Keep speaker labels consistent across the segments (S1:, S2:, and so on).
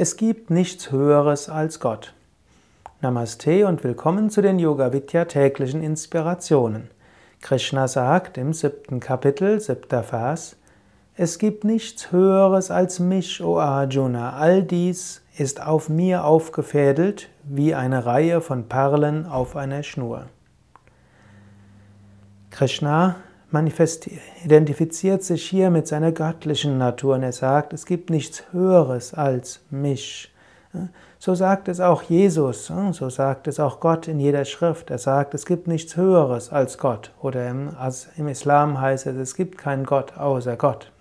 S1: Es gibt nichts Höheres als Gott. Namaste und willkommen zu den Yoga Vidya täglichen Inspirationen. Krishna sagt im siebten Kapitel, siebter Vers, es gibt nichts Höheres als mich, O Arjuna. All dies ist auf mir aufgefädelt wie eine Reihe von Perlen auf einer Schnur. Krishna identifiziert sich hier mit seiner göttlichen Natur und er sagt, es gibt nichts Höheres als mich. So sagt es auch Jesus, so sagt es auch Gott in jeder Schrift. Er sagt, es gibt nichts Höheres als Gott. Oder im, Islam heißt es, es gibt keinen Gott außer Gott.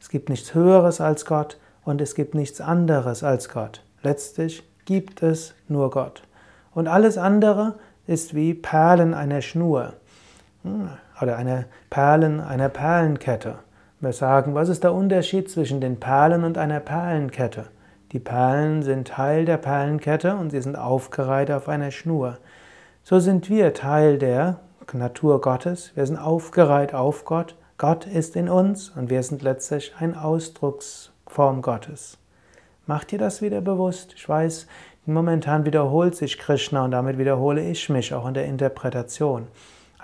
S1: Es gibt nichts Höheres als Gott und es gibt nichts anderes als Gott. Letztlich gibt es nur Gott. Und alles andere ist wie Perlen einer Schnur oder eine Perlen, einer Perlenkette. Wir sagen, was ist der Unterschied zwischen den Perlen und einer Perlenkette? Die Perlen sind Teil der Perlenkette und sie sind aufgereiht auf einer Schnur. So sind wir Teil der Natur Gottes. Wir sind aufgereiht auf Gott. Gott ist in uns und wir sind letztlich ein Ausdrucksform Gottes. Mach dir das wieder bewusst. Ich weiß, momentan wiederholt sich Krishna und damit wiederhole ich mich auch in der Interpretation.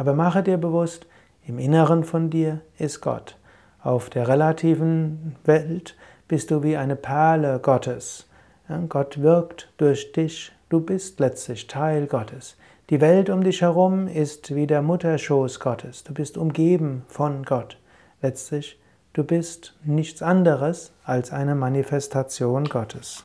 S1: Aber mache dir bewusst, im Inneren von dir ist Gott. Auf der relativen Welt bist du wie eine Perle Gottes. Gott wirkt durch dich, du bist letztlich Teil Gottes. Die Welt um dich herum ist wie der Mutterschoß Gottes. Du bist umgeben von Gott. Letztlich, du bist nichts anderes als eine Manifestation Gottes.